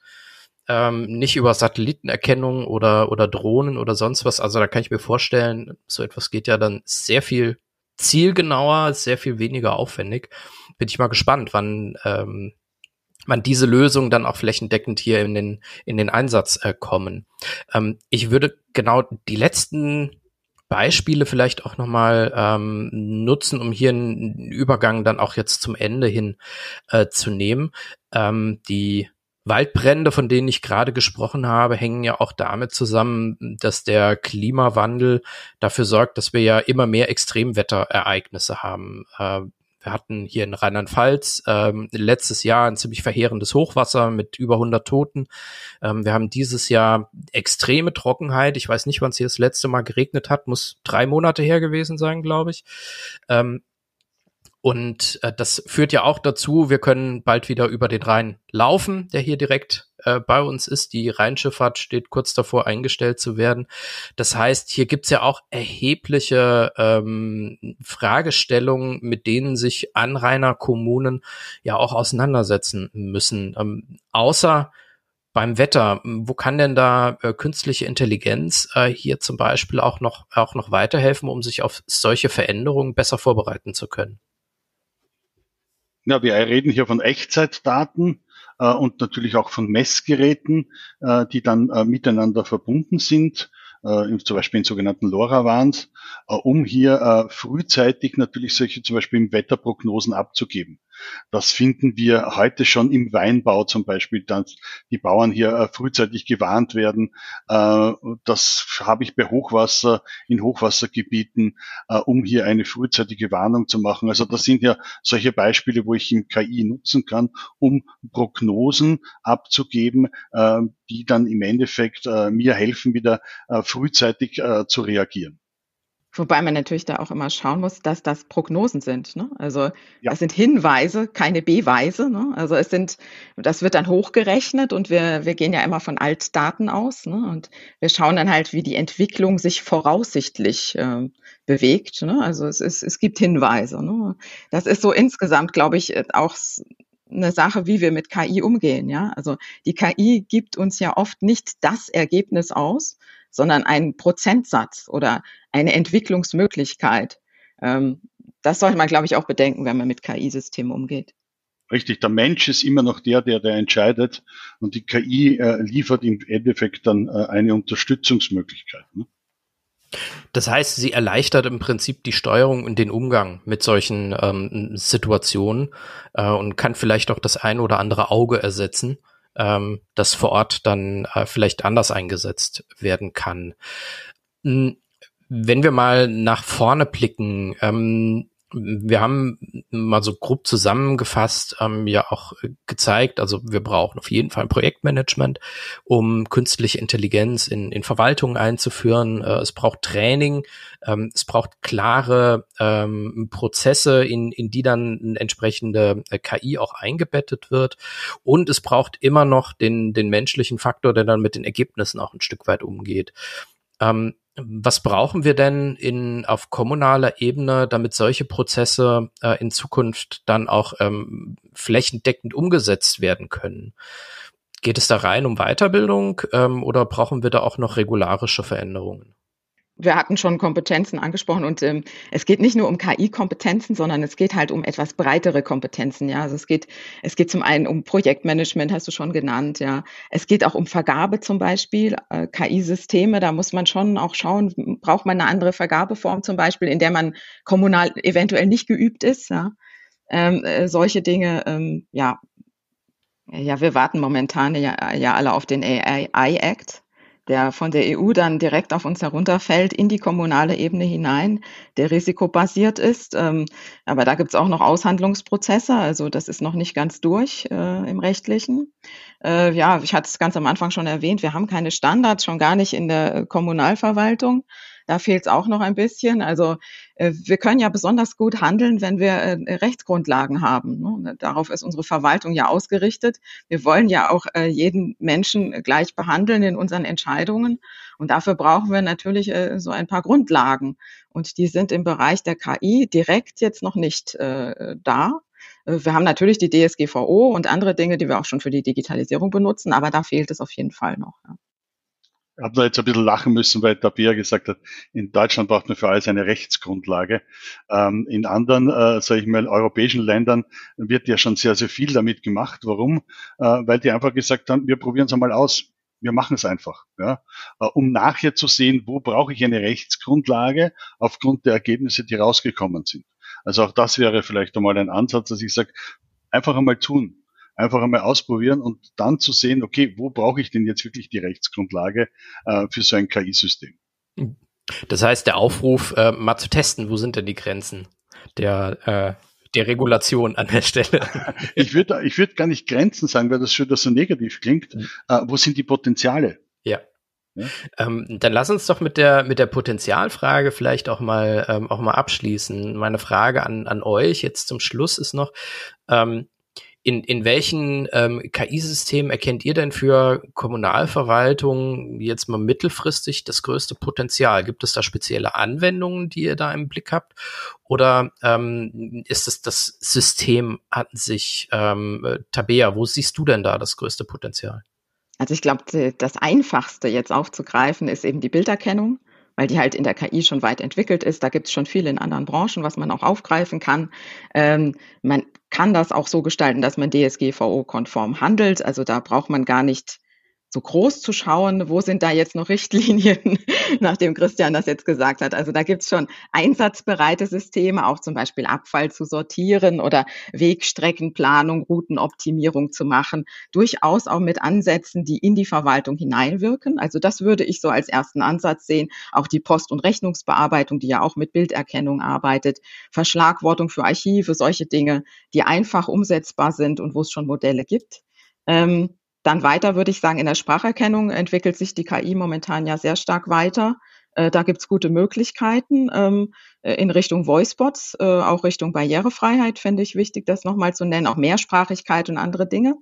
Ähm, nicht über Satellitenerkennung oder, oder Drohnen oder sonst was. Also da kann ich mir vorstellen, so etwas geht ja dann sehr viel zielgenauer, sehr viel weniger aufwendig. Bin ich mal gespannt, wann ähm, wann diese Lösungen dann auch flächendeckend hier in den in den Einsatz äh, kommen. Ähm, ich würde genau die letzten Beispiele vielleicht auch nochmal ähm, nutzen, um hier einen Übergang dann auch jetzt zum Ende hin äh, zu nehmen. Ähm, die Waldbrände, von denen ich gerade gesprochen habe, hängen ja auch damit zusammen, dass der Klimawandel dafür sorgt, dass wir ja immer mehr Extremwetterereignisse haben. Äh, wir hatten hier in Rheinland-Pfalz ähm, letztes Jahr ein ziemlich verheerendes Hochwasser mit über 100 Toten. Ähm, wir haben dieses Jahr extreme Trockenheit. Ich weiß nicht, wann es hier das letzte Mal geregnet hat. Muss drei Monate her gewesen sein, glaube ich. Ähm, und äh, das führt ja auch dazu, wir können bald wieder über den Rhein laufen, der hier direkt äh, bei uns ist. Die Rheinschifffahrt steht kurz davor, eingestellt zu werden. Das heißt, hier gibt's ja auch erhebliche ähm, Fragestellungen, mit denen sich Anrainerkommunen ja auch auseinandersetzen müssen. Ähm, außer beim Wetter, wo kann denn da äh, künstliche Intelligenz äh, hier zum Beispiel auch noch, auch noch weiterhelfen, um sich auf solche Veränderungen besser vorbereiten zu können? Ja, wir reden hier von Echtzeitdaten äh, und natürlich auch von Messgeräten, äh, die dann äh, miteinander verbunden sind, äh, zum Beispiel in sogenannten LoRaWANs, äh, um hier äh, frühzeitig natürlich solche zum Beispiel Wetterprognosen abzugeben. Das finden wir heute schon im Weinbau zum Beispiel, dass die Bauern hier äh, frühzeitig gewarnt werden. Äh, das habe ich bei Hochwasser in Hochwassergebieten, äh, um hier eine frühzeitige Warnung zu machen. Also das sind ja solche Beispiele, wo ich im KI nutzen kann, um Prognosen abzugeben, die dann im Endeffekt mir helfen, wieder frühzeitig zu reagieren. Wobei man natürlich da auch immer schauen muss, dass das Prognosen sind. Ne? Also ja. das sind Hinweise, keine Beweise. Ne? Also es sind, das wird dann hochgerechnet und wir, wir gehen ja immer von Altdaten aus. Ne? Und wir schauen dann halt, wie die Entwicklung sich voraussichtlich äh, bewegt. Ne? Also es, ist, es gibt Hinweise. Ne? Das ist so insgesamt, glaube ich, auch eine Sache, wie wir mit KI umgehen. Ja, also die KI gibt uns ja oft nicht das Ergebnis aus, sondern einen Prozentsatz oder eine Entwicklungsmöglichkeit. Ähm, das sollte man, glaube ich, auch bedenken, wenn man mit KI-Systemen umgeht. Richtig, der Mensch ist immer noch der, der, der entscheidet und die KI äh, liefert im Endeffekt dann äh, eine Unterstützungsmöglichkeit. Ne? Das heißt, sie erleichtert im Prinzip die Steuerung und den Umgang mit solchen ähm, Situationen äh, und kann vielleicht auch das ein oder andere Auge ersetzen, ähm, das vor Ort dann äh, vielleicht anders eingesetzt werden kann. Hm, wenn wir mal nach vorne blicken, ähm, wir haben mal so grob zusammengefasst ähm, ja auch gezeigt, also wir brauchen auf jeden Fall ein Projektmanagement, um künstliche Intelligenz in, in Verwaltungen einzuführen. Äh, es braucht Training, ähm, es braucht klare ähm, Prozesse, in, in die dann eine entsprechende äh, KI auch eingebettet wird. Und es braucht immer noch den, den menschlichen Faktor, der dann mit den Ergebnissen auch ein Stück weit umgeht. Ähm, was brauchen wir denn in, auf kommunaler Ebene, damit solche Prozesse äh, in Zukunft dann auch ähm, flächendeckend umgesetzt werden können? Geht es da rein um Weiterbildung ähm, oder brauchen wir da auch noch regularische Veränderungen? Wir hatten schon Kompetenzen angesprochen und ähm, es geht nicht nur um KI-Kompetenzen, sondern es geht halt um etwas breitere Kompetenzen. Ja, also es geht es geht zum einen um Projektmanagement, hast du schon genannt. Ja, es geht auch um Vergabe zum Beispiel äh, KI-Systeme. Da muss man schon auch schauen, braucht man eine andere Vergabeform zum Beispiel, in der man kommunal eventuell nicht geübt ist. Ja, ähm, äh, solche Dinge. Ähm, ja, ja, wir warten momentan ja, ja alle auf den AI Act der von der EU dann direkt auf uns herunterfällt, in die kommunale Ebene hinein, der risikobasiert ist. Ähm, aber da gibt es auch noch Aushandlungsprozesse, also das ist noch nicht ganz durch äh, im rechtlichen. Äh, ja, ich hatte es ganz am Anfang schon erwähnt, wir haben keine Standards, schon gar nicht in der Kommunalverwaltung. Da fehlt es auch noch ein bisschen. Also äh, wir können ja besonders gut handeln, wenn wir äh, Rechtsgrundlagen haben. Ne? Darauf ist unsere Verwaltung ja ausgerichtet. Wir wollen ja auch äh, jeden Menschen gleich behandeln in unseren Entscheidungen. Und dafür brauchen wir natürlich so ein paar Grundlagen. Und die sind im Bereich der KI direkt jetzt noch nicht da. Wir haben natürlich die DSGVO und andere Dinge, die wir auch schon für die Digitalisierung benutzen, aber da fehlt es auf jeden Fall noch. Ja habe da jetzt ein bisschen lachen müssen, weil Tabea gesagt hat, in Deutschland braucht man für alles eine Rechtsgrundlage. Ähm, in anderen, äh, sage ich mal, europäischen Ländern wird ja schon sehr, sehr viel damit gemacht. Warum? Äh, weil die einfach gesagt haben, wir probieren es einmal aus. Wir machen es einfach, ja, äh, um nachher zu sehen, wo brauche ich eine Rechtsgrundlage aufgrund der Ergebnisse, die rausgekommen sind. Also auch das wäre vielleicht einmal ein Ansatz, dass ich sage, einfach einmal tun einfach einmal ausprobieren und dann zu sehen, okay, wo brauche ich denn jetzt wirklich die Rechtsgrundlage äh, für so ein KI-System? Das heißt, der Aufruf, äh, mal zu testen, wo sind denn die Grenzen der, äh, der Regulation an der Stelle? ich würde ich würd gar nicht Grenzen sagen, weil das schon so negativ klingt. Mhm. Äh, wo sind die Potenziale? Ähm, dann lass uns doch mit der mit der Potenzialfrage vielleicht auch mal ähm, auch mal abschließen. Meine Frage an an euch jetzt zum Schluss ist noch: ähm, in, in welchen ähm, KI-Systemen erkennt ihr denn für Kommunalverwaltung jetzt mal mittelfristig das größte Potenzial? Gibt es da spezielle Anwendungen, die ihr da im Blick habt? Oder ähm, ist es das System an sich? Ähm, Tabea, wo siehst du denn da das größte Potenzial? Also ich glaube, das Einfachste jetzt aufzugreifen ist eben die Bilderkennung weil die halt in der KI schon weit entwickelt ist. Da gibt es schon viel in anderen Branchen, was man auch aufgreifen kann. Ähm, man kann das auch so gestalten, dass man DSGVO-konform handelt. Also da braucht man gar nicht so groß zu schauen, wo sind da jetzt noch Richtlinien, nachdem Christian das jetzt gesagt hat. Also da gibt's schon einsatzbereite Systeme, auch zum Beispiel Abfall zu sortieren oder Wegstreckenplanung, Routenoptimierung zu machen, durchaus auch mit Ansätzen, die in die Verwaltung hineinwirken. Also das würde ich so als ersten Ansatz sehen. Auch die Post- und Rechnungsbearbeitung, die ja auch mit Bilderkennung arbeitet, Verschlagwortung für Archive, solche Dinge, die einfach umsetzbar sind und wo es schon Modelle gibt. Ähm, dann weiter würde ich sagen, in der Spracherkennung entwickelt sich die KI momentan ja sehr stark weiter. Äh, da gibt's gute Möglichkeiten ähm, äh, in Richtung Voicebots, äh, auch Richtung Barrierefreiheit, finde ich wichtig, das nochmal zu nennen, auch Mehrsprachigkeit und andere Dinge.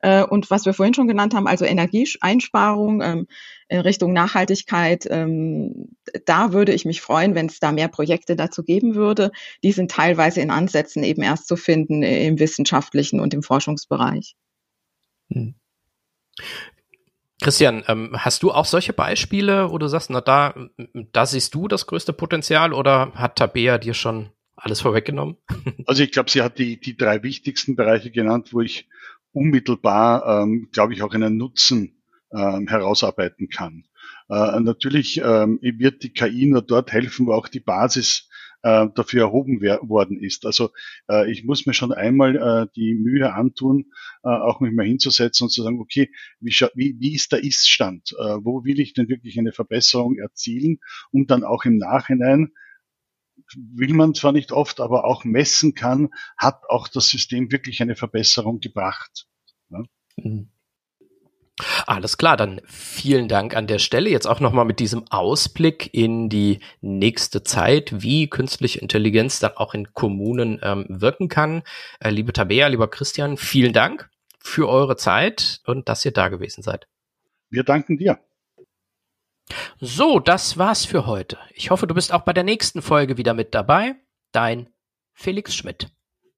Äh, und was wir vorhin schon genannt haben, also Energieeinsparung ähm, in Richtung Nachhaltigkeit, ähm, da würde ich mich freuen, wenn es da mehr Projekte dazu geben würde. Die sind teilweise in Ansätzen eben erst zu finden im wissenschaftlichen und im Forschungsbereich. Hm. Christian, ähm, hast du auch solche Beispiele, wo du sagst, na da, da siehst du das größte Potenzial oder hat Tabea dir schon alles vorweggenommen? Also ich glaube, sie hat die, die drei wichtigsten Bereiche genannt, wo ich unmittelbar, ähm, glaube ich, auch einen Nutzen ähm, herausarbeiten kann. Äh, natürlich ähm, wird die KI nur dort helfen, wo auch die Basis äh, dafür erhoben worden ist. Also äh, ich muss mir schon einmal äh, die Mühe antun, äh, auch mich mal hinzusetzen und zu sagen, okay, wie, wie, wie ist der Ist-Stand? Äh, wo will ich denn wirklich eine Verbesserung erzielen, um dann auch im Nachhinein will man zwar nicht oft, aber auch messen kann, hat auch das System wirklich eine Verbesserung gebracht. Ja? Mhm. Alles klar, dann vielen Dank an der Stelle. Jetzt auch nochmal mit diesem Ausblick in die nächste Zeit, wie künstliche Intelligenz dann auch in Kommunen ähm, wirken kann. Äh, liebe Tabea, lieber Christian, vielen Dank für eure Zeit und dass ihr da gewesen seid. Wir danken dir. So, das war's für heute. Ich hoffe, du bist auch bei der nächsten Folge wieder mit dabei. Dein Felix Schmidt.